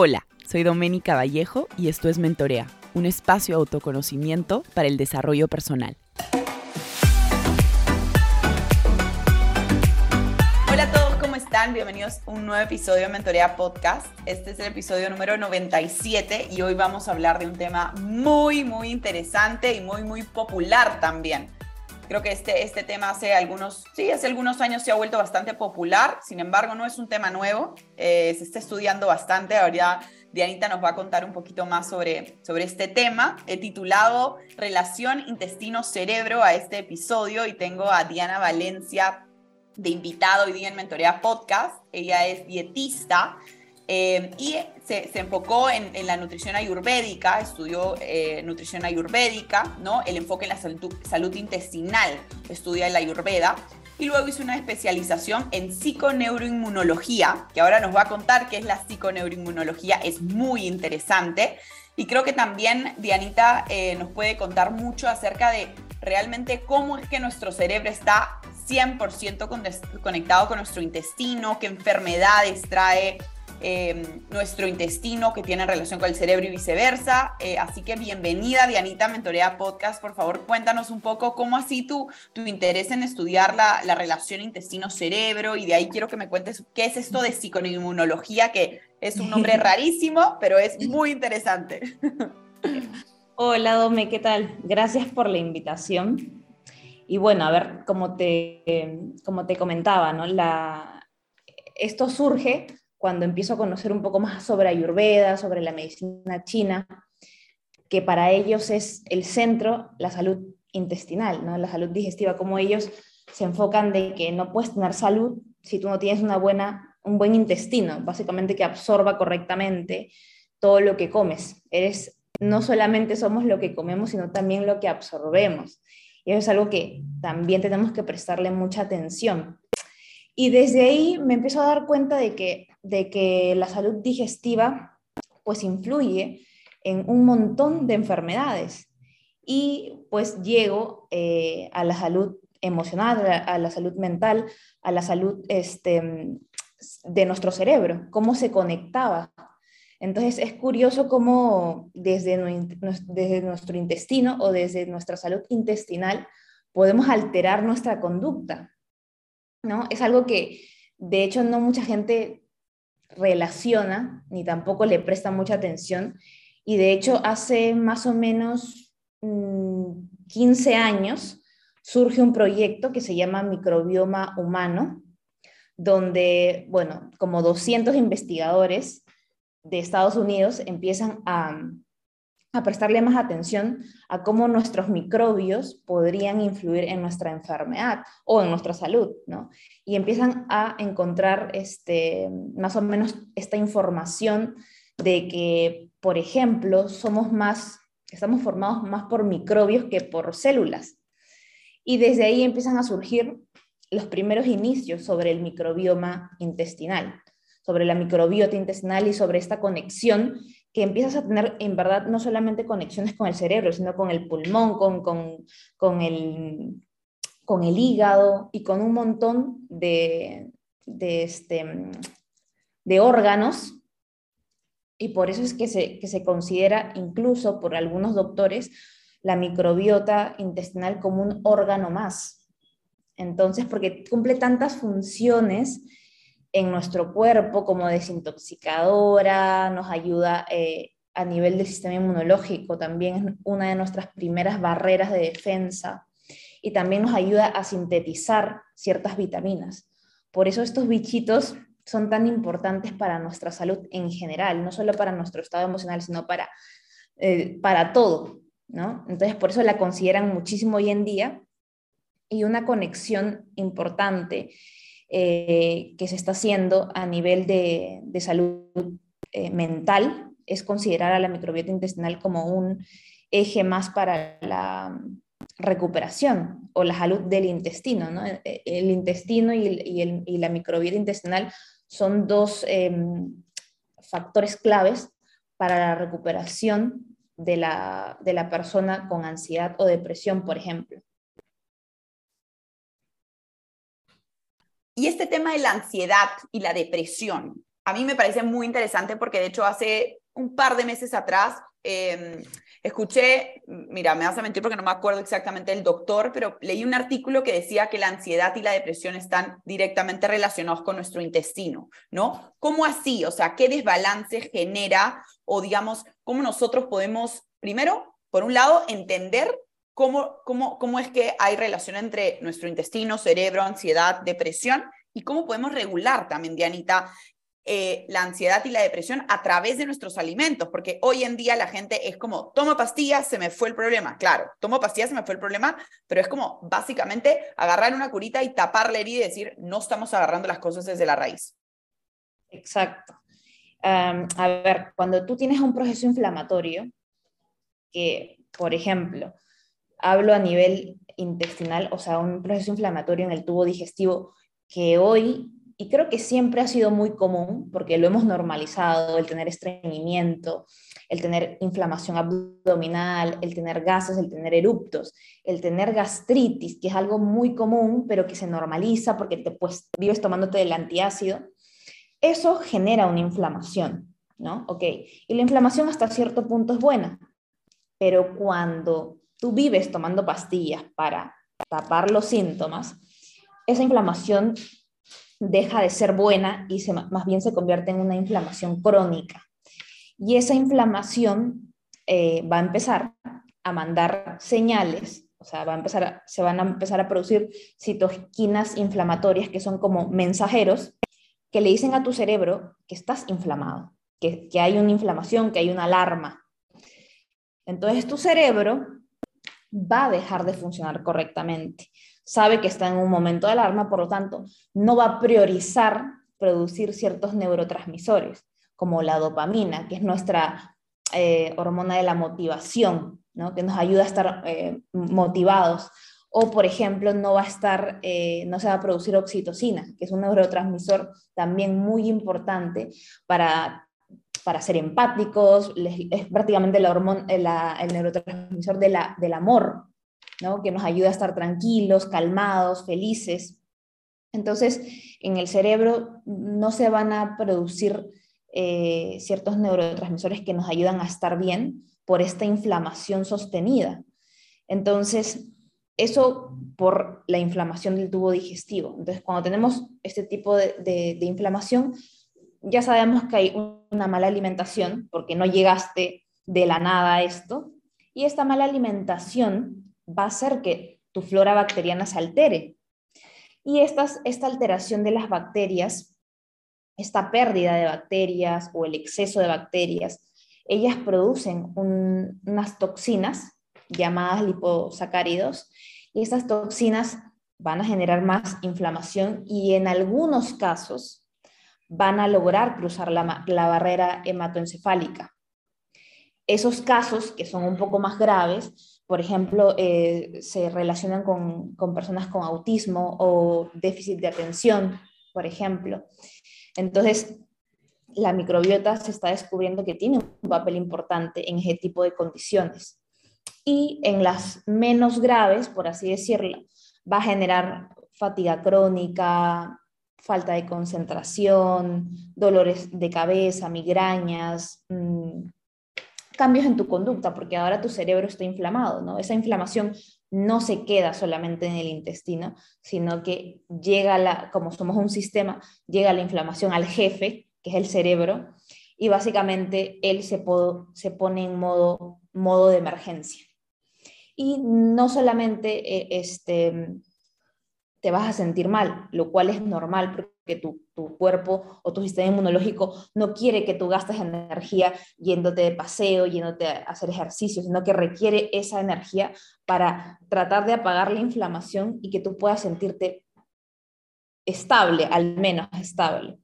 Hola, soy Doménica Vallejo y esto es Mentorea, un espacio de autoconocimiento para el desarrollo personal. Hola a todos, ¿cómo están? Bienvenidos a un nuevo episodio de Mentorea Podcast. Este es el episodio número 97 y hoy vamos a hablar de un tema muy, muy interesante y muy, muy popular también Creo que este, este tema hace algunos, sí, hace algunos años se ha vuelto bastante popular, sin embargo no es un tema nuevo, eh, se está estudiando bastante, ahora Dianita nos va a contar un poquito más sobre, sobre este tema. He titulado Relación intestino-cerebro a este episodio y tengo a Diana Valencia de invitado hoy día en Mentorea Podcast. Ella es dietista, eh, y se, enfocó en, la nutrición ayurvédica, estudió eh, nutrición ayurvédica, ¿no? el enfoque en la salud, intestinal, estudia la ayurveda, y luego hizo una especialización en psiconeuroinmunología, que ahora nos va a contar qué es la psiconeuroinmunología, es muy interesante. Y creo que también Dianita eh, nos puede contar mucho acerca de realmente cómo es que nuestro cerebro está 100% conectado con nuestro intestino, qué enfermedades trae Em, nuestro intestino que tiene relación con el cerebro y viceversa. Eh, así que bienvenida, Dianita Mentorea Podcast. Por favor, cuéntanos un poco cómo así tu, tu interés en estudiar la, la relación intestino-cerebro y de ahí quiero que me cuentes qué es esto de psicoinmunología, que es un nombre rarísimo, pero es muy interesante. Hola, Dome, ¿qué tal? Gracias por la invitación. Y bueno, a ver, como te, como te comentaba, ¿no? La, esto surge cuando empiezo a conocer un poco más sobre Ayurveda, sobre la medicina china, que para ellos es el centro la salud intestinal, ¿no? la salud digestiva, como ellos se enfocan de que no puedes tener salud si tú no tienes una buena, un buen intestino, básicamente que absorba correctamente todo lo que comes. Eres, no solamente somos lo que comemos, sino también lo que absorbemos. Y eso es algo que también tenemos que prestarle mucha atención. Y desde ahí me empiezo a dar cuenta de que, de que la salud digestiva pues influye en un montón de enfermedades. Y pues llego eh, a la salud emocional, a la salud mental, a la salud este, de nuestro cerebro, cómo se conectaba. Entonces es curioso cómo desde, desde nuestro intestino o desde nuestra salud intestinal podemos alterar nuestra conducta. ¿no? Es algo que de hecho no mucha gente relaciona ni tampoco le presta mucha atención. Y de hecho hace más o menos 15 mm, años surge un proyecto que se llama Microbioma Humano, donde, bueno, como 200 investigadores de Estados Unidos empiezan a, a prestarle más atención a cómo nuestros microbios podrían influir en nuestra enfermedad o en nuestra salud, ¿no? Y empiezan a encontrar este, más o menos esta información de que, por ejemplo, somos más, estamos formados más por microbios que por células. Y desde ahí empiezan a surgir los primeros inicios sobre el microbioma intestinal, sobre la microbiota intestinal y sobre esta conexión que empiezas a tener en verdad no solamente conexiones con el cerebro, sino con el pulmón, con, con, con, el, con el hígado y con un montón de, de, este, de órganos. Y por eso es que se, que se considera incluso por algunos doctores la microbiota intestinal como un órgano más. Entonces, porque cumple tantas funciones en nuestro cuerpo como desintoxicadora, nos ayuda eh, a nivel del sistema inmunológico, también es una de nuestras primeras barreras de defensa y también nos ayuda a sintetizar ciertas vitaminas. Por eso estos bichitos son tan importantes para nuestra salud en general, no solo para nuestro estado emocional, sino para, eh, para todo. ¿no? Entonces, por eso la consideran muchísimo hoy en día y una conexión importante eh, que se está haciendo a nivel de, salud eh, mental es considerar a la microbiota intestinal como un eje más para la recuperación o la salud del intestino. E, el, intestino y, la microbiota intestinal son dos em, factores claves para la recuperación de la persona con ansiedad o depresión, por ejemplo. Y este tema de la ansiedad y la depresión, a mí me parece muy interesante porque de hecho hace un par de meses atrás em, escuché, mira, me vas a mentir porque no me acuerdo exactamente el doctor, pero leí un artículo que decía que la ansiedad y la depresión están directamente relacionados con nuestro intestino, ¿no? ¿Cómo así? O sea, ¿qué desbalance genera o digamos, cómo nosotros podemos, primero, por un lado, entender cómo, cómo, cómo es que hay relación entre nuestro intestino, cerebro, ansiedad, depresión? y cómo podemos regular también, Dianita, eh, la ansiedad y la depresión a través de nuestros alimentos, porque hoy en día la gente es como, tomo pastillas, se me fue el problema. Claro, tomo pastillas, se me fue el problema, pero es como básicamente agarrar una curita y tapar la herida y decir, no estamos agarrando las cosas desde la raíz. Exacto. a ver, cuando tú tienes un proceso inflamatorio, que, por ejemplo, hablo a nivel intestinal, o sea, un proceso inflamatorio en el tubo digestivo que hoy y creo que siempre ha sido muy común, porque lo hemos normalizado, el tener estreñimiento, el tener inflamación abdominal, el tener gases, el tener eruptos, el tener gastritis, que es algo muy común, pero que se normaliza porque te pues, vives tomándote el antiácido. Eso genera una inflamación, ¿no? Ok, y la inflamación hasta cierto punto es buena, pero cuando tú vives tomando pastillas para tapar los síntomas, esa inflamación deja de ser buena y más bien se convierte en una inflamación crónica. Y esa inflamación eh, va a empezar a mandar señales, o sea, va a empezar se van a empezar a producir citoquinas inflamatorias que son como mensajeros que le dicen a tu cerebro que estás inflamado, que, que hay una inflamación, que hay una alarma. Entonces tu cerebro va a dejar de funcionar correctamente sabe que está en un momento de alarma, por lo tanto, no va a priorizar producir ciertos neurotransmisores, como la dopamina, que es nuestra eh, hormona de la motivación, ¿no? que nos ayuda a estar eh, motivados. O, por ejemplo, no va a estar, eh, no se va a producir oxitocina, que es un neurotransmisor también muy importante para, para ser empáticos, es prácticamente la hormona, el neurotransmisor del amor, que nos ayuda a estar tranquilos, calmados, felices. Entonces, en el cerebro no se van a producir eh, ciertos neurotransmisores que nos ayudan a estar bien por esta inflamación sostenida. Entonces, eso por la inflamación del tubo digestivo. Entonces, cuando tenemos este tipo de inflamación, ya sabemos que hay una mala alimentación, porque no llegaste de la nada a esto, y esta mala alimentación va a hacer que tu flora bacteriana se altere. Y esta alteración de las bacterias, esta pérdida de bacterias o el exceso de bacterias, ellas producen unas toxinas llamadas liposacáridos y estas toxinas van a generar más inflamación y en algunos casos van a lograr cruzar la, barrera hematoencefálica. Esos casos, que son un poco más graves, por ejemplo, eh, se relacionan con, personas con autismo o déficit de atención, por ejemplo. Entonces, la microbiota se está descubriendo que tiene un papel importante en ese tipo de condiciones. Y en las menos graves, por así decirlo, va a generar fatiga crónica, falta de concentración, dolores de cabeza, migrañas, mm, cambios en tu conducta, porque ahora tu cerebro está inflamado, ¿no? Esa inflamación no se queda solamente en el intestino, sino que llega la, como somos un sistema, llega la inflamación al jefe, que es el cerebro, y básicamente él se, pone en modo, modo de emergencia. Y no solamente eh, este, te vas a sentir mal, lo cual es normal porque tu, tu, cuerpo o tu sistema inmunológico no quiere que tú gastes energía yéndote de paseo, yéndote a hacer ejercicio, sino que requiere esa energía para tratar de apagar la inflamación y que tú puedas sentirte estable, al menos estable.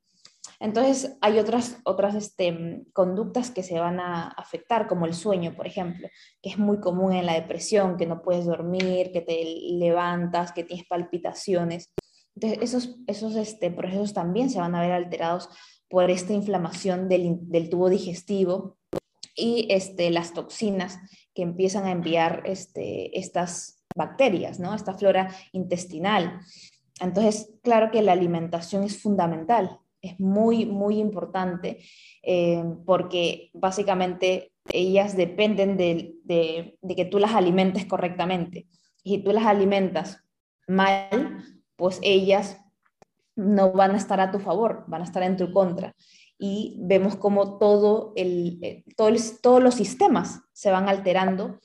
Entonces, hay otras, otras este, conductas que se van a afectar, como el sueño, por ejemplo, que es muy común en la depresión, que no puedes dormir, que te levantas, que tienes palpitaciones. Entonces, esos, esos este, procesos también se van a ver alterados por esta inflamación del, del tubo digestivo y este, las toxinas que empiezan a enviar este, estas bacterias, ¿no? esta flora intestinal. Entonces, claro que la alimentación es fundamental es muy, muy importante eh, porque básicamente ellas dependen de, de, que tú las alimentes correctamente. Y si tú las alimentas mal, pues ellas no van a estar a tu favor, van a estar en tu contra. Y vemos como todo el, eh, todos los sistemas se van alterando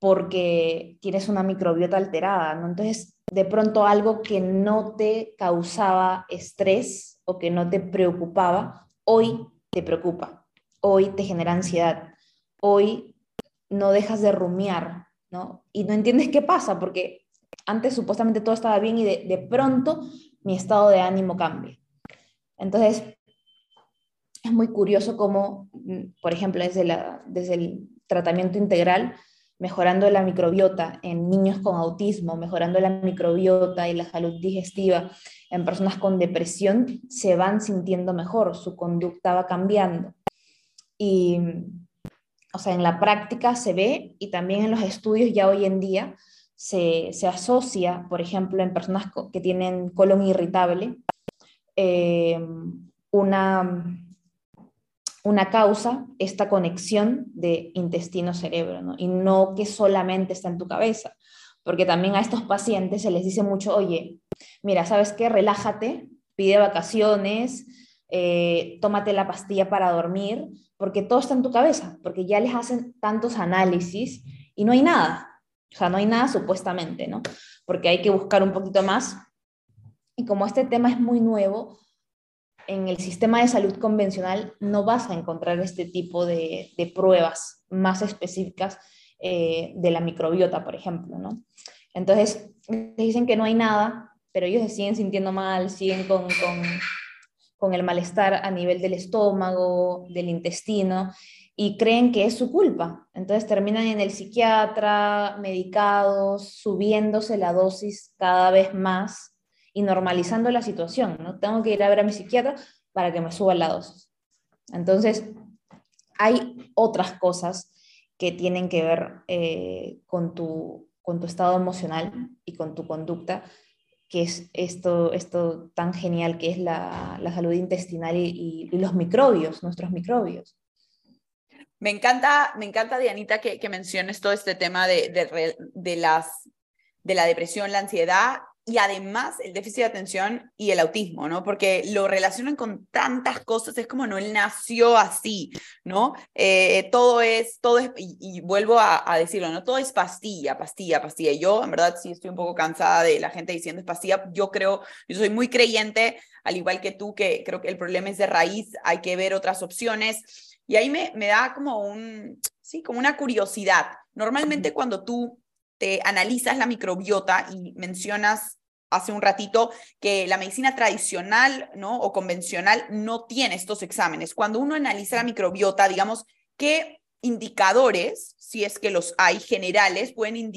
porque tienes una microbiota alterada, ¿no? Entonces, de pronto algo que no te causaba estrés o que no te preocupaba, hoy te preocupa, hoy te genera ansiedad, hoy no dejas de rumiar, ¿no? Y no entiendes qué pasa, porque antes supuestamente todo estaba bien y de, pronto mi estado de ánimo cambia. Entonces, es muy curioso cómo, mm, por ejemplo, desde, la, desde el tratamiento integral, mejorando la microbiota en niños con autismo, mejorando la microbiota y la salud digestiva en personas con depresión, se van sintiendo mejor, su conducta va cambiando. Y, o sea, en la práctica se ve y también en los estudios ya hoy en día se, asocia, por ejemplo, en personas que tienen colon irritable, eh, una una causa esta conexión de intestino-cerebro, y no que solamente está en tu cabeza, porque también a estos pacientes se les dice mucho, oye, mira, ¿sabes qué? Relájate, pide vacaciones, eh, tómate la pastilla para dormir, porque todo está en tu cabeza, porque ya les hacen tantos análisis y no hay nada, o sea, no hay nada supuestamente, ¿no? Porque hay que buscar un poquito más. Y como este tema es muy nuevo, en el sistema de salud convencional no vas a encontrar este tipo de, pruebas más específicas eh, de la microbiota, por ejemplo, ¿no? Entonces, dicen que no hay nada, pero ellos se siguen sintiendo mal, siguen con, con el malestar a nivel del estómago, del intestino, y creen que es su culpa. Entonces terminan en el psiquiatra, medicados, subiéndose la dosis cada vez más y normalizando la situación, ¿no? Tengo que ir a ver a mi psiquiatra para que me suba la dosis. Entonces, hay otras cosas que tienen que ver eh, con, tu, con tu estado emocional y con tu conducta, que es esto, esto tan genial que es la, la salud intestinal y, los microbios, nuestros microbios. Me encanta, me encanta Dianita, que, que menciones todo este tema de, de, las, de la depresión, la ansiedad y además el déficit de atención y el autismo, ¿no? Porque lo relacionan con tantas cosas, es como no, él nació así, ¿no? Eh, todo es, todo es, y, vuelvo a, decirlo, ¿no? Todo es pastilla, pastilla, pastilla. Yo, en verdad, sí estoy un poco cansada de la gente diciendo es pastilla. Yo creo, yo soy muy creyente, al igual que tú, que creo que el problema es de raíz, hay que ver otras opciones. Y ahí me, me da como un, sí, como una curiosidad. Normalmente cuando tú te analizas la microbiota y mencionas hace un ratito que la medicina tradicional ¿no? o convencional no tiene estos exámenes. Cuando uno analiza la microbiota, digamos, ¿qué indicadores, si es que los hay generales, pueden,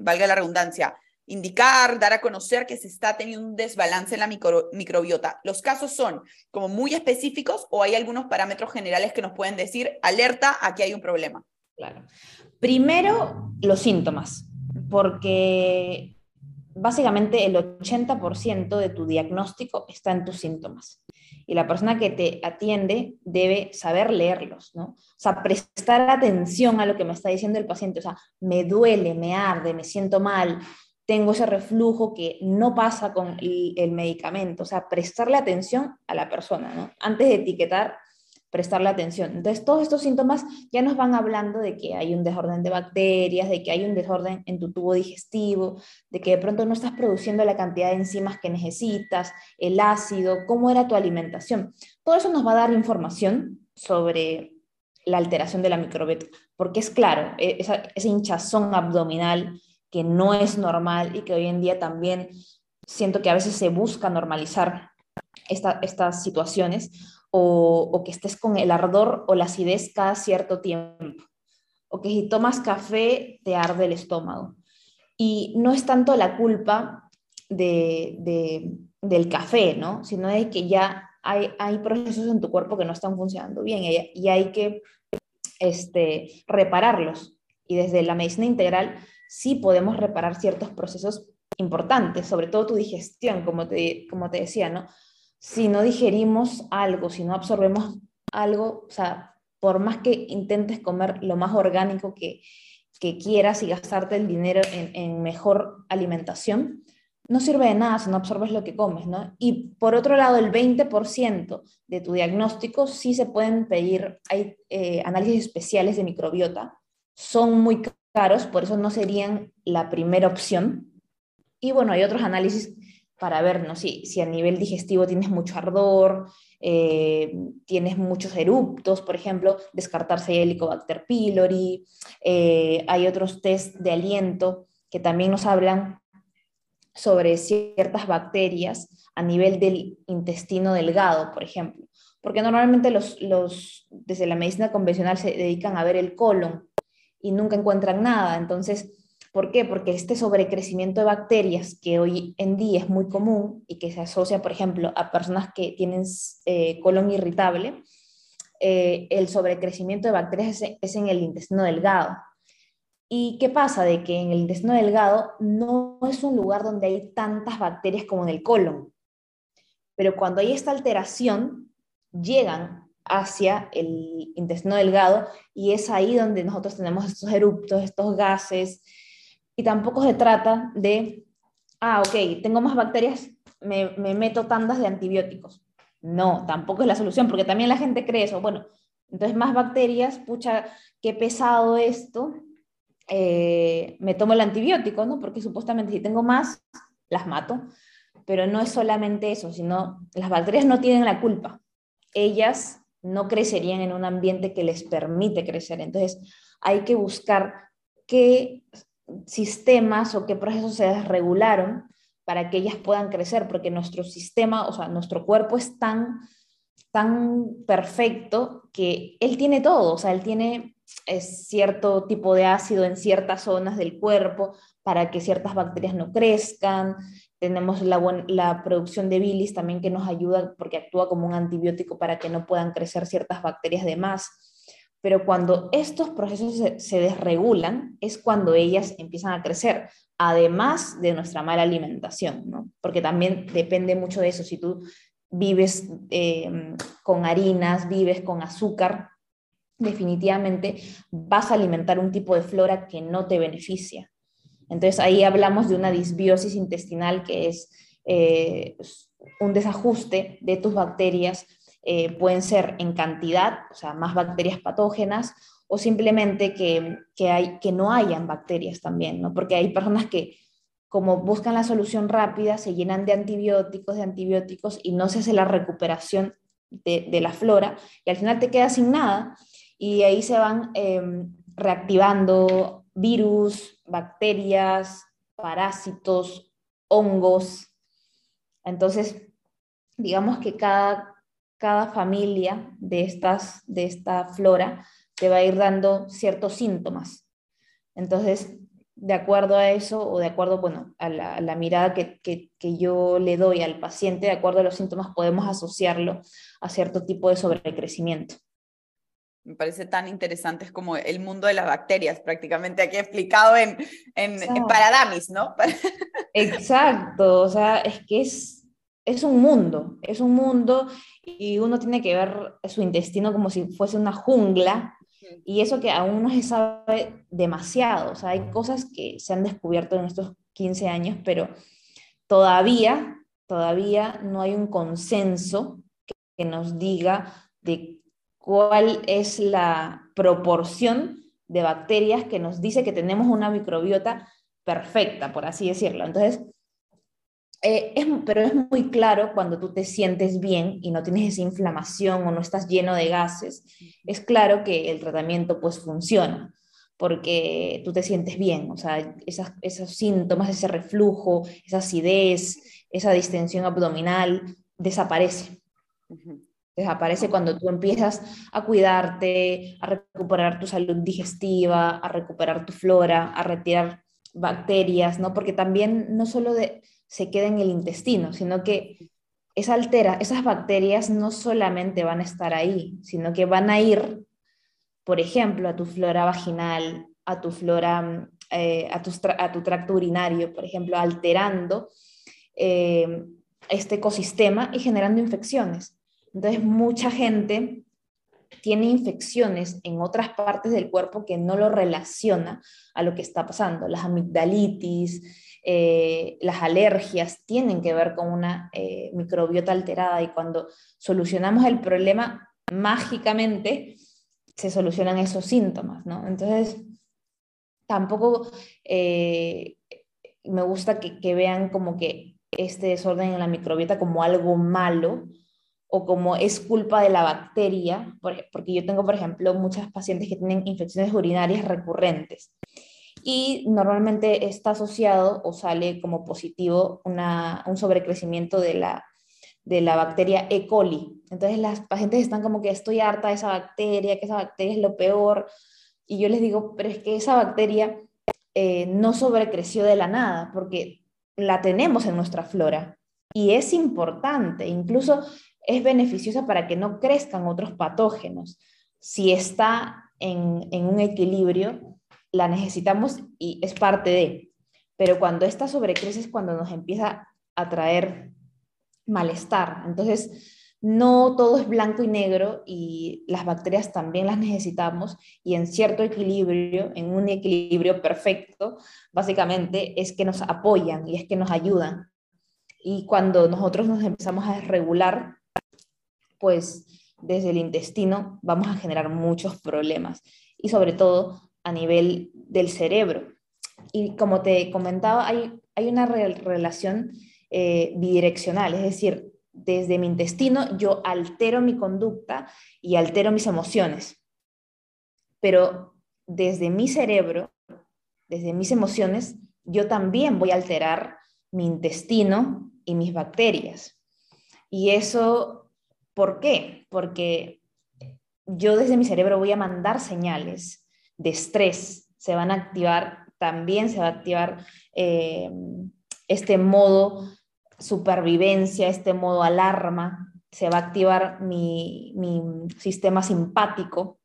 valga la redundancia, indicar, dar a conocer que se está teniendo un desbalance en la microbiota. Los casos son como muy específicos o hay algunos parámetros generales que nos pueden decir, alerta, aquí hay un problema. Claro. Primero, los síntomas, porque básicamente el 80% de tu diagnóstico está en tus síntomas. Y la persona que te atiende debe saber leerlos, ¿no? O sea, prestar atención a lo que me está diciendo el paciente. O sea, me duele, me arde, me siento mal, tengo ese reflujo que no pasa con el, medicamento. O sea, prestarle atención a la persona, ¿no? Antes de etiquetar prestarle atención. Entonces, todos estos síntomas ya nos van hablando de que hay un desorden de bacterias, de que hay un desorden en tu tubo digestivo, de que de pronto no estás produciendo la cantidad de enzimas que necesitas, el ácido, cómo era tu alimentación. Todo eso nos va a dar información sobre la alteración de la microbiota, porque es claro, e, esa, ese hinchazón abdominal que no es normal y que hoy en día también siento que a veces se busca normalizar estas situaciones, o, que estés con el ardor o la acidez cada cierto tiempo, o que si tomas café te arde el estómago. Y no es tanto la culpa de, del café, ¿no? sino de que ya hay, hay, procesos en tu cuerpo que no están funcionando bien y, y hay que este, repararlos. Y desde la medicina integral sí podemos reparar ciertos procesos importantes, sobre todo tu digestión, como te, como te decía, ¿no? Si no digerimos algo, si no absorbemos algo, o sea, por más que intentes comer lo más orgánico que, que quieras y gastarte el dinero en, en, mejor alimentación, no sirve de nada si no absorbes lo que comes, ¿no? Y por otro lado, el 20% de tu diagnóstico sí se pueden pedir, hay eh, análisis especiales de microbiota, son muy caros, por eso no serían la primera opción. Y bueno, hay otros análisis para ver ¿no? si, si a nivel digestivo tienes mucho ardor, eh, tienes muchos eruptos, por ejemplo, descartarse el Helicobacter pylori. Eh, hay otros test de aliento que también nos hablan sobre ciertas bacterias a nivel del intestino delgado, por ejemplo. Porque normalmente los, los, desde la medicina convencional se dedican a ver el colon y nunca encuentran nada. Entonces, ¿por qué? Porque este sobrecrecimiento de bacterias que hoy en día es muy común y que se asocia, por ejemplo, a personas que tienen eh, colon irritable, eh, el sobrecrecimiento de bacterias es en el intestino delgado. ¿Y qué pasa? De que en el intestino delgado no es un lugar donde hay tantas bacterias como en el colon. Pero cuando hay esta alteración, llegan hacia el intestino delgado y es ahí donde nosotros tenemos estos eruptos, estos gases. Y tampoco se trata de, ah, ok, tengo más bacterias, me, me meto tandas de antibióticos. No, tampoco es la solución, porque también la gente cree eso. Bueno, entonces más bacterias, pucha, qué pesado esto, eh, me tomo el antibiótico, ¿no? Porque supuestamente si tengo más, las mato. Pero no es solamente eso, sino las bacterias no tienen la culpa. Ellas no crecerían en un ambiente que les permite crecer. Entonces, hay que buscar qué sistemas o qué procesos se desregularon para que ellas puedan crecer, porque nuestro sistema, o sea, nuestro cuerpo es tan, tan perfecto que él tiene todo, o sea, él tiene cierto tipo de ácido en ciertas zonas del cuerpo para que ciertas bacterias no crezcan. Tenemos la, la, producción de bilis también que nos ayuda porque actúa como un antibiótico para que no puedan crecer ciertas bacterias de más. Pero cuando estos procesos se, desregulan es cuando ellas empiezan a crecer, además de nuestra mala alimentación, ¿no? porque también depende mucho de eso. Si tú vives eh, con harinas, vives con azúcar, definitivamente vas a alimentar un tipo de flora que no te beneficia. Entonces ahí hablamos de una disbiosis intestinal que es eh, un desajuste de tus bacterias. Eh, pueden ser en cantidad, o sea, más bacterias patógenas, o simplemente que, hay, que no hayan bacterias también, ¿no? Porque hay personas que como buscan la solución rápida, se llenan de antibióticos, de antibióticos, y no se hace la recuperación de, de la flora, y al final te quedas sin nada, y ahí se van em, reactivando virus, bacterias, parásitos, hongos. Entonces, digamos que cada, cada familia de, estas, de esta flora te va a ir dando ciertos síntomas. Entonces, de acuerdo a eso o de acuerdo bueno, a, la, a la mirada que, que, que, yo le doy al paciente, de acuerdo a los síntomas, podemos asociarlo a cierto tipo de sobrecrecimiento me parece tan interesante, es como el mundo de las bacterias, prácticamente aquí explicado en, en, Paradamis, ¿no? Exacto, o sea, es que es, es un mundo, es un mundo y uno tiene que ver su intestino como si fuese una jungla y eso que aún no se sabe demasiado, o sea, hay cosas que se han descubierto en estos 15 años, pero todavía, todavía no hay un consenso que, que nos diga de cuál es la proporción de bacterias que nos dice que tenemos una microbiota perfecta, por así decirlo. Entonces, eh, es, pero es muy claro cuando tú te sientes bien y no tienes esa inflamación o no estás lleno de gases, es claro que el tratamiento pues funciona porque tú te sientes bien, o sea, esos síntomas, ese reflujo, esa acidez, esa distensión abdominal, desaparece. Desaparece cuando tú empiezas a cuidarte, a recuperar tu salud digestiva, a recuperar tu flora, a retirar bacterias, ¿no? Porque también no solo de, se queda en el intestino, sino que esa altera, esas bacterias no solamente van a estar ahí, sino que van a ir, por ejemplo, a tu flora vaginal, a tu flora, eh, a, tu, tracto urinario, por ejemplo, alterando eh, este ecosistema y generando infecciones. Entonces, mucha gente tiene infecciones en otras partes del cuerpo que no lo relaciona a lo que está pasando. Las amigdalitis, eh, las alergias tienen que ver con una eh, microbiota alterada y cuando solucionamos el problema mágicamente se solucionan esos síntomas, ¿no? Entonces, tampoco eh, me gusta que, que vean como que este desorden en la microbiota como algo malo, o como es culpa de la bacteria, porque yo tengo, por ejemplo, muchas pacientes que tienen infecciones urinarias recurrentes y normalmente está asociado o sale como positivo un sobrecrecimiento de la, de la bacteria E. coli. Entonces las pacientes están como que estoy harta de esa bacteria, que esa bacteria es lo peor. Y yo les digo, pero es que esa bacteria eh, no sobrecreció de la nada, porque la tenemos en nuestra flora. Y es importante, incluso es beneficiosa para que no crezcan otros patógenos. Si está en, un equilibrio, la necesitamos y es parte de. Pero cuando esta sobrecrece es cuando nos empieza a traer malestar. Entonces, no todo es blanco y negro y las bacterias también las necesitamos y en cierto equilibrio, en un equilibrio perfecto, básicamente es que nos apoyan y es que nos ayudan. Y cuando nosotros nos empezamos a desregular, pues desde el intestino vamos a generar muchos problemas y sobre todo a nivel del cerebro. Y como te comentaba, hay, hay una relación eh, bidireccional, es decir, desde mi intestino yo altero mi conducta y altero mis emociones, pero desde mi cerebro, desde mis emociones, yo también voy a alterar mi intestino y mis bacterias. Y eso ¿Por qué? Porque yo desde mi cerebro voy a mandar señales de estrés, se van a activar, también se va a activar eh, este modo supervivencia, este modo alarma, se va a activar mi, sistema simpático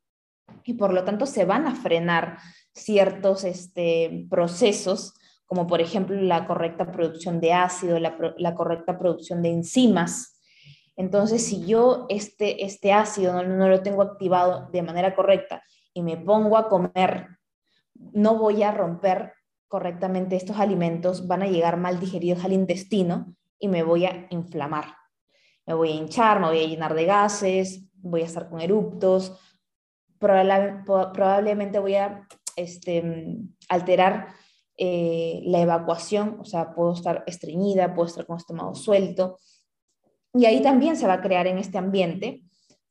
y por lo tanto se van a frenar ciertos este, procesos, como por ejemplo la correcta producción de ácido, la correcta producción de enzimas, entonces, si yo este, este ácido no, lo tengo activado de manera correcta y me pongo a comer, no voy a romper correctamente estos alimentos, van a llegar mal digeridos al intestino y me voy a inflamar. Me voy a hinchar, me voy a llenar de gases, voy a estar con eruptos, probablemente voy a este, alterar eh, la evacuación, o sea, puedo estar estreñida, puedo estar con estómago suelto, y ahí también se va a crear en este ambiente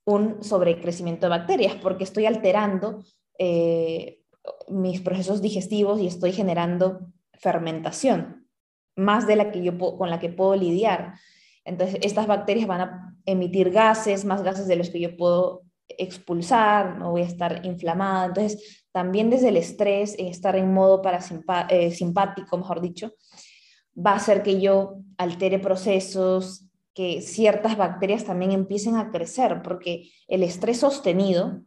un sobrecrecimiento de bacterias, porque estoy alterando eh, mis procesos digestivos y estoy generando fermentación, más de la que yo con la que puedo lidiar. Entonces, estas bacterias van a emitir gases, más gases de los que yo puedo expulsar, no voy a estar inflamada. Entonces, también desde el estrés, estar en modo eh, simpático, mejor dicho, va a hacer que yo altere procesos, que ciertas bacterias también empiecen a crecer, porque el estrés sostenido,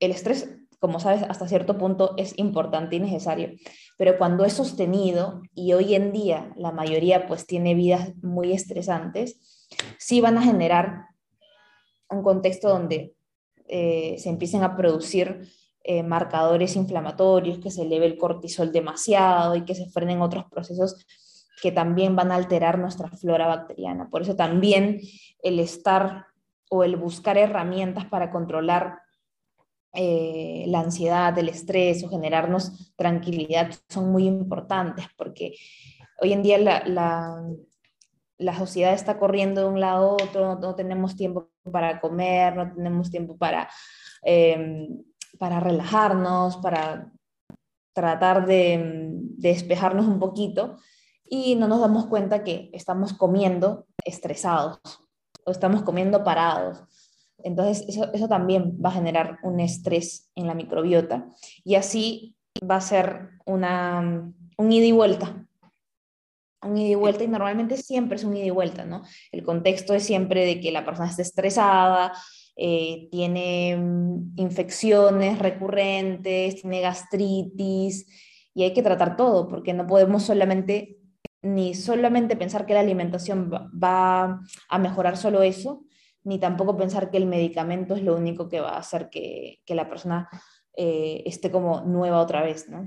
el estrés, como sabes, hasta cierto punto es importante y necesario, pero cuando es sostenido, y hoy en día la mayoría pues tiene vidas muy estresantes, sí van a generar un contexto donde eh, se empiecen a producir eh, marcadores inflamatorios, que se eleve el cortisol demasiado y que se frenen otros procesos que también van a alterar nuestra flora bacteriana. Por eso también el estar o el buscar herramientas para controlar eh, la ansiedad, el estrés o generarnos tranquilidad son muy importantes porque hoy en día la, la, sociedad está corriendo de un lado a otro, no, tenemos tiempo para comer, no tenemos tiempo para, em, para relajarnos, para tratar de, de despejarnos un poquito y no nos damos cuenta que estamos comiendo estresados o estamos comiendo parados. Entonces, eso, también va a generar un estrés en la microbiota y así va a ser una, un ida y vuelta. Un ida y vuelta y normalmente siempre es un ida y vuelta, ¿no? El contexto es siempre de que la persona está estresada, eh, tiene mm, infecciones recurrentes, tiene gastritis y hay que tratar todo porque no podemos solamente ni solamente pensar que la alimentación va, a mejorar solo eso, ni tampoco pensar que el medicamento es lo único que va a hacer que, la persona eh, esté como nueva otra vez, ¿no?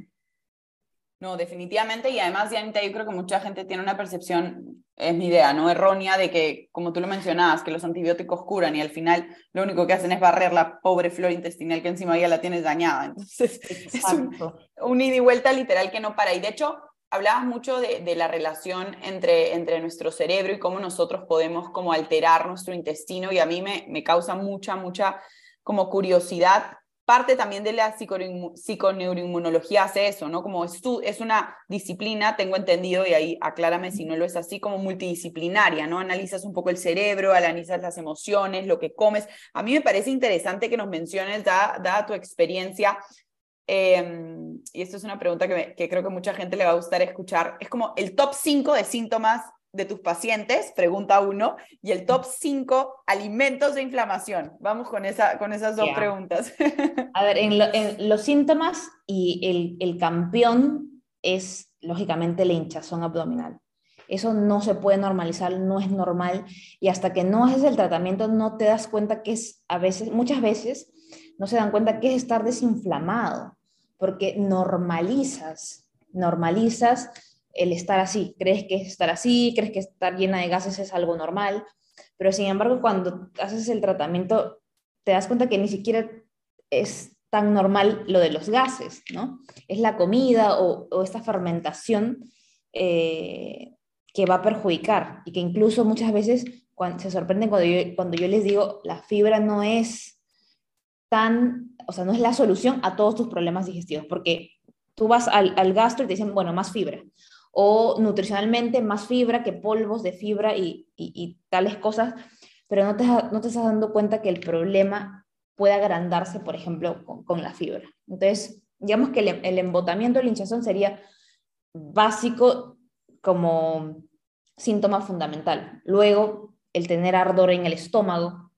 No, definitivamente. Y además, Dianita, yo creo que mucha gente tiene una percepción, es mi idea, ¿no? Errónea de que, como tú lo mencionabas, que los antibióticos curan y al final lo único que hacen es barrer la pobre flora intestinal que encima ya la tienes dañada. Entonces, es un, un, ida y vuelta literal que no para. Y de hecho, hablabas mucho de, la relación entre, nuestro cerebro y cómo nosotros podemos como alterar nuestro intestino y a mí me, causa mucha, mucha como curiosidad parte también de la psiconeuroinmunología hace eso, ¿no? Como es, es una disciplina, tengo entendido, y ahí aclárame si no lo es así, como multidisciplinaria, ¿no? Analizas un poco el cerebro, analizas las emociones, lo que comes. A mí me parece interesante que nos menciones, dada, tu experiencia, em, y esto es una pregunta que, que creo que mucha gente le va a gustar escuchar, es como el top 5 de síntomas de tus pacientes, pregunta uno, y el top 5 alimentos de inflamación. Vamos con, esa, con esas dos preguntas. A ver, en, los síntomas y el, el, campeón es lógicamente la hinchazón abdominal. Eso no se puede normalizar, no es normal y hasta que no haces el tratamiento no te das cuenta que es a veces, muchas veces no se dan cuenta que es estar desinflamado, porque normalizas, normalizas el estar así. Crees que estar así, crees que estar llena de gases es algo normal, pero sin embargo cuando haces el tratamiento te das cuenta que ni siquiera es tan normal lo de los gases, ¿no? Es la comida o, esta fermentación eh, que va a perjudicar y que incluso muchas veces se sorprenden cuando yo les digo la fibra no es tan, o sea, no es la solución a todos tus problemas digestivos, porque tú vas al, al gastro y te dicen, bueno, más fibra o nutricionalmente más fibra que polvos de fibra y, tales cosas, pero no te, no te estás dando cuenta que el problema puede agrandarse, por ejemplo, con, la fibra. Entonces, digamos que el, embotamiento de la hinchazón sería básico como síntoma fundamental. Luego, el tener ardor en el estómago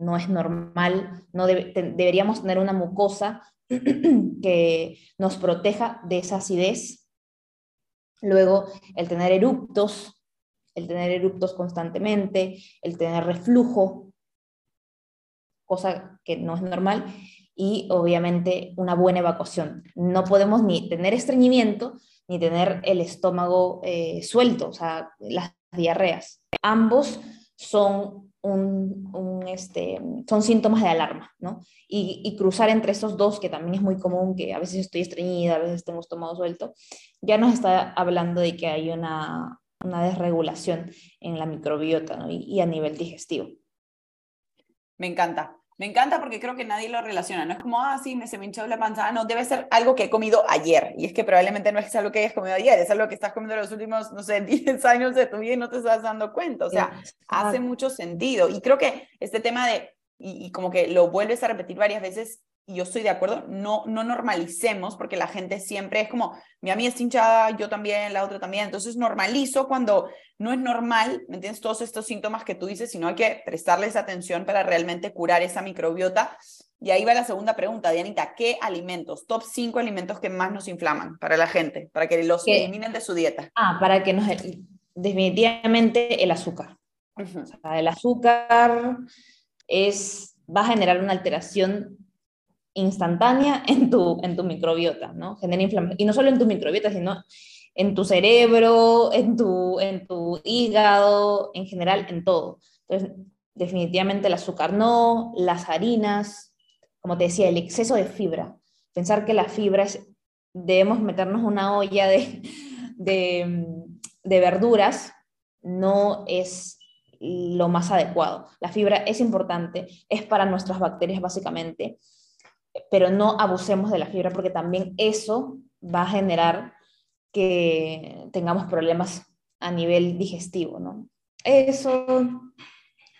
no es normal, no deberíamos tener una mucosa que nos proteja de esa acidez Luego, el tener eruptos, el tener eruptos constantemente, el tener reflujo, cosa que no es normal, y obviamente una buena evacuación. No podemos ni tener estreñimiento ni tener el estómago eh, suelto, o sea, las diarreas. Ambos son un, este, son síntomas de alarma, ¿no? Y, cruzar entre esos dos, que también es muy común, que a veces estoy estreñida, a veces tengo estómago suelto, ya nos está hablando de que hay una, una desregulación en la microbiota y a nivel digestivo. Me encanta. Me encanta porque creo que nadie lo relaciona. No es como, ah, sí, me se me hinchó la panza. Ah, no, debe ser algo que he comido ayer. Y es que probablemente no es algo que hayas comido ayer, es algo que estás comiendo los últimos, no sé, 10 años de tu vida y no te estás dando cuenta. O sea, hace mucho sentido. Y creo que este tema de, y como que lo vuelves a repetir varias veces, y yo estoy de acuerdo, no, no normalicemos, porque la gente siempre es como, mi amiga es hinchada, yo también, la otra también, entonces normalizo cuando no es normal, ¿me entiendes? Todos estos síntomas que tú dices, sino hay que prestarles atención para realmente curar esa microbiota. Y ahí va la segunda pregunta, Dianita, ¿qué alimentos, top 5 alimentos que más nos inflaman para la gente, para que los eliminen de su dieta? Ah, para que nos, definitivamente el azúcar. el azúcar es, va a generar una alteración instantánea en tu, en tu microbiota, ¿no? Genera inflamación. Y no solo en tu microbiota, sino en tu cerebro, en tu, en tu hígado, en general, en todo. Entonces, definitivamente el azúcar no, las harinas, como te decía, el exceso de fibra. Pensar que la fibra es, debemos meternos una olla de, de, de verduras, no es lo más adecuado. La fibra es importante, es para nuestras bacterias básicamente, pero no abusemos de la fibra porque también eso va a generar que tengamos problemas a nivel digestivo, ¿no? Eso,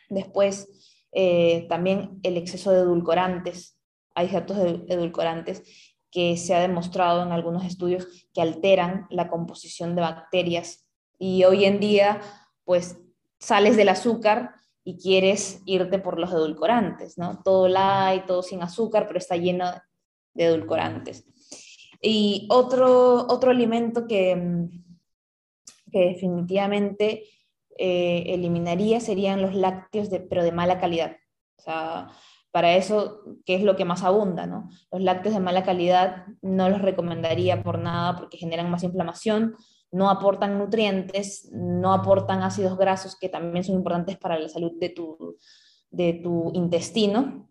después eh, también el exceso de edulcorantes, hay ciertos edulcorantes que se ha demostrado en algunos estudios que alteran la composición de bacterias y hoy en día pues sales del azúcar y quieres irte por los edulcorantes, ¿no? Todo light, todo sin azúcar, pero está lleno de edulcorantes. Y otro, otro alimento que, que definitivamente eh, eliminaría serían los lácteos, pero de mala calidad. O sea, para eso, ¿qué es lo que más abunda? ¿no? Los lácteos de mala calidad no los recomendaría por nada porque generan más inflamación, no aportan nutrientes, no aportan ácidos grasos que también son importantes para la salud de tu, de tu intestino.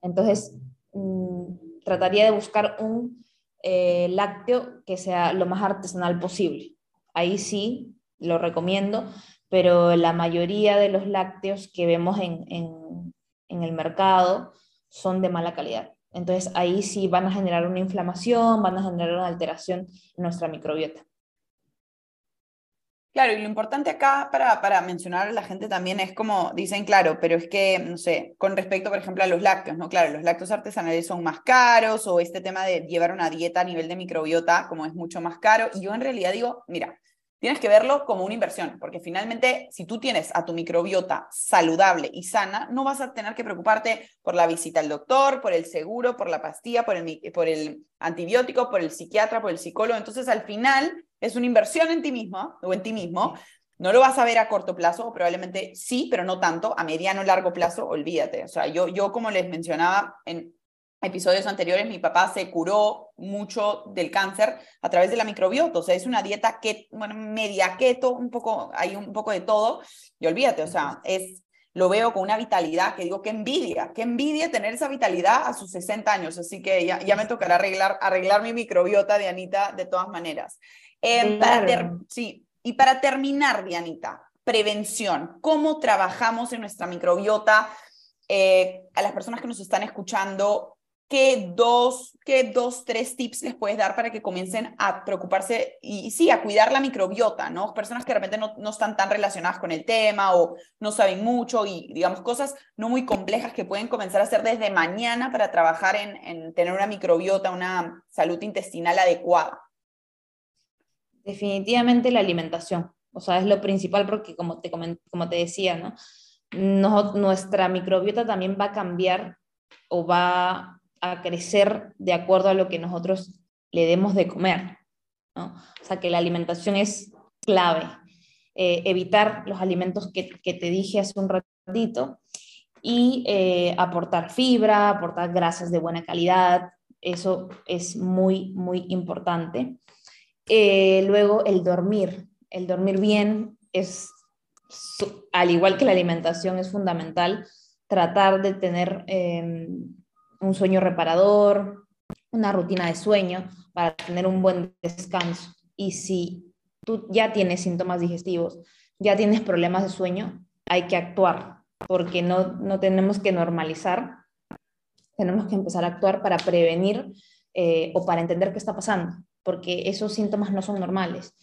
Entonces, mm, trataría de buscar un eh, lácteo que sea lo más artesanal posible. Ahí sí, lo recomiendo, pero la mayoría de los lácteos que vemos en, en el mercado son de mala calidad. Entonces ahí sí van a generar una inflamación, van a generar una alteración en nuestra microbiota. Claro, y lo importante acá para, para mencionar a la gente también es como dicen, claro, pero es que, no sé, con respecto, por ejemplo, a los lácteos, ¿no? Claro, los lácteos artesanales son más caros o este tema de llevar una dieta a nivel de microbiota como es mucho más caro. Y yo en realidad digo, mira, tienes que verlo como una inversión, porque finalmente si tú tienes a tu microbiota saludable y sana, no vas a tener que preocuparte por la visita al doctor, por el seguro, por la pastilla, por el, por el antibiótico, por el psiquiatra, por el psicólogo. Entonces, al final es una inversión en ti mismo o en ti mismo. No lo vas a ver a corto plazo, o probablemente sí, pero no tanto. A mediano o largo plazo, olvídate. O sea, yo, yo como les mencionaba en episodios anteriores, mi papá se curó mucho del cáncer a través de la microbiota. O sea, es una dieta que, bueno, media keto, un poco, hay un poco de todo. Y olvídate, o sea, es lo veo con una vitalidad que digo, qué envidia, qué envidia tener esa vitalidad a sus 60 años. Así que ya, ya me tocará arreglar, arreglar mi microbiota, Dianita, de todas maneras. Em, sí, y para terminar, Dianita, prevención. ¿Cómo trabajamos en nuestra microbiota? Eh, a las personas que nos están escuchando, ¿qué dos, qué dos, tres tips les puedes dar para que comiencen a preocuparse y, sí, a cuidar la microbiota, ¿no? Personas que de repente no, no, están tan relacionadas con el tema o no saben mucho y, digamos, cosas no muy complejas que pueden comenzar a hacer desde mañana para trabajar en, en tener una microbiota, una salud intestinal adecuada. Definitivamente la alimentación, o sea, es lo principal porque como te, como te decía, ¿no? nuestra microbiota también va a cambiar o va a crecer de acuerdo a lo que nosotros le demos de comer. ¿no? O sea que la alimentación es clave. Eh, evitar los alimentos que, que, te dije hace un ratito y eh, aportar fibra, aportar grasas de buena calidad. Eso es muy, muy importante. Eh, luego el dormir. El dormir bien es, al igual que la alimentación, es fundamental. Tratar de tener em, un sueño reparador, una rutina de sueño para tener un buen descanso. Y si tú ya tienes síntomas digestivos, ya tienes problemas de sueño, hay que actuar, porque no, no tenemos que normalizar, tenemos que empezar a actuar para prevenir eh, o para entender qué está pasando porque esos síntomas no son normales.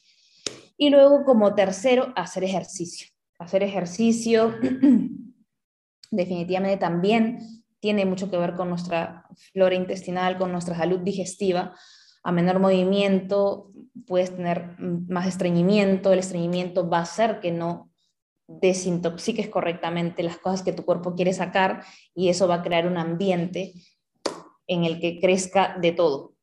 Y luego, como tercero, hacer ejercicio. Hacer ejercicio definitivamente también tiene mucho que ver con nuestra flora intestinal, con nuestra salud digestiva. A menor movimiento puedes tener más estreñimiento, el estreñimiento va a hacer que no desintoxiques correctamente las cosas que tu cuerpo quiere sacar y eso va a crear un ambiente en el que crezca de todo.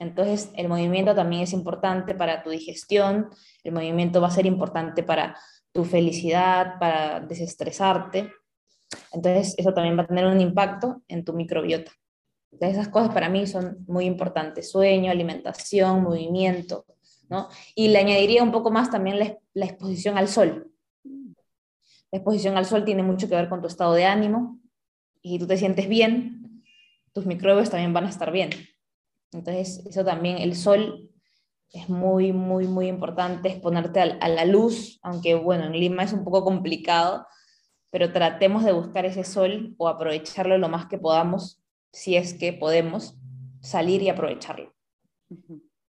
Entonces, el movimiento también es importante para tu digestión, el movimiento va a ser importante para tu felicidad, para desestresarte. Entonces, eso también va a tener un impacto en tu microbiota. Entonces, esas cosas para mí son muy importantes, sueño, alimentación, movimiento, ¿no? Y le añadiría un poco más también la, la exposición al sol. La exposición al sol tiene mucho que ver con tu estado de ánimo y si tú te sientes bien, tus microbios también van a estar bien. Entonces, eso también, el sol es muy, muy, muy importante, exponerte a, la luz, aunque bueno, en Lima es un poco complicado, pero tratemos de buscar ese sol o aprovecharlo lo más que podamos, si es que podemos salir y aprovecharlo.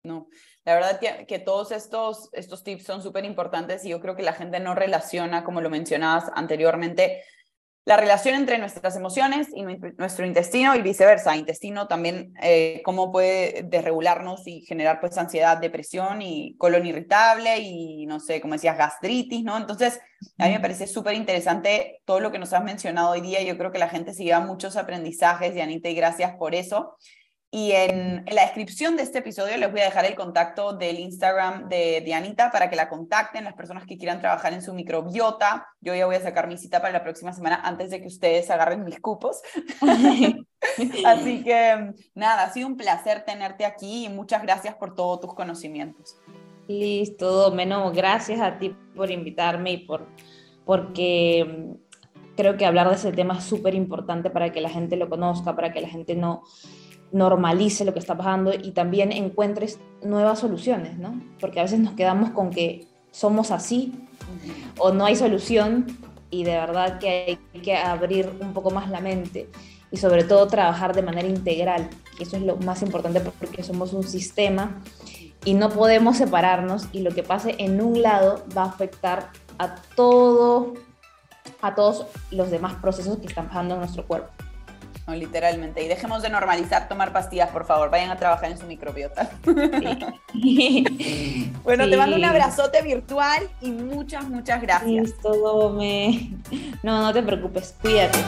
No, la verdad que, que todos estos, estos tips son súper importantes y yo creo que la gente no relaciona, como lo mencionabas anteriormente, la relación entre nuestras emociones y nuestro intestino y viceversa. Intestino también, eh, cómo puede desregularnos y generar pues ansiedad, depresión y colon irritable y no sé, como decías, gastritis, ¿no? Entonces, a mí me parece súper interesante todo lo que nos has mencionado hoy día. Yo creo que la gente se lleva muchos aprendizajes y Anita, y gracias por eso. Y en, la descripción de este episodio les voy a dejar el contacto del Instagram de Dianita para que la contacten las personas que quieran trabajar en su microbiota. Yo ya voy a sacar mi cita para la próxima semana antes de que ustedes agarren mis cupos. Así que nada, ha sido un placer tenerte aquí y muchas gracias por todos tus conocimientos. Listo, menos gracias a ti por invitarme y por porque creo que hablar de ese tema es súper importante para que la gente lo conozca, para que la gente no normalice lo que está pasando y también encuentres nuevas soluciones, ¿no? Porque a veces nos quedamos con que somos así o no hay solución y de verdad que hay que abrir un poco más la mente y sobre todo trabajar de manera integral, y eso es lo más importante porque somos un sistema y no podemos separarnos y lo que pase en un lado va a afectar a todo a todos los demás procesos que están pasando en nuestro cuerpo. No, literalmente. Y dejemos de normalizar tomar pastillas, por favor. Vayan a trabajar en su microbiota. bueno, te mando un abrazote virtual y muchas, muchas gracias. Listo, me... No, no te preocupes. Cuídate.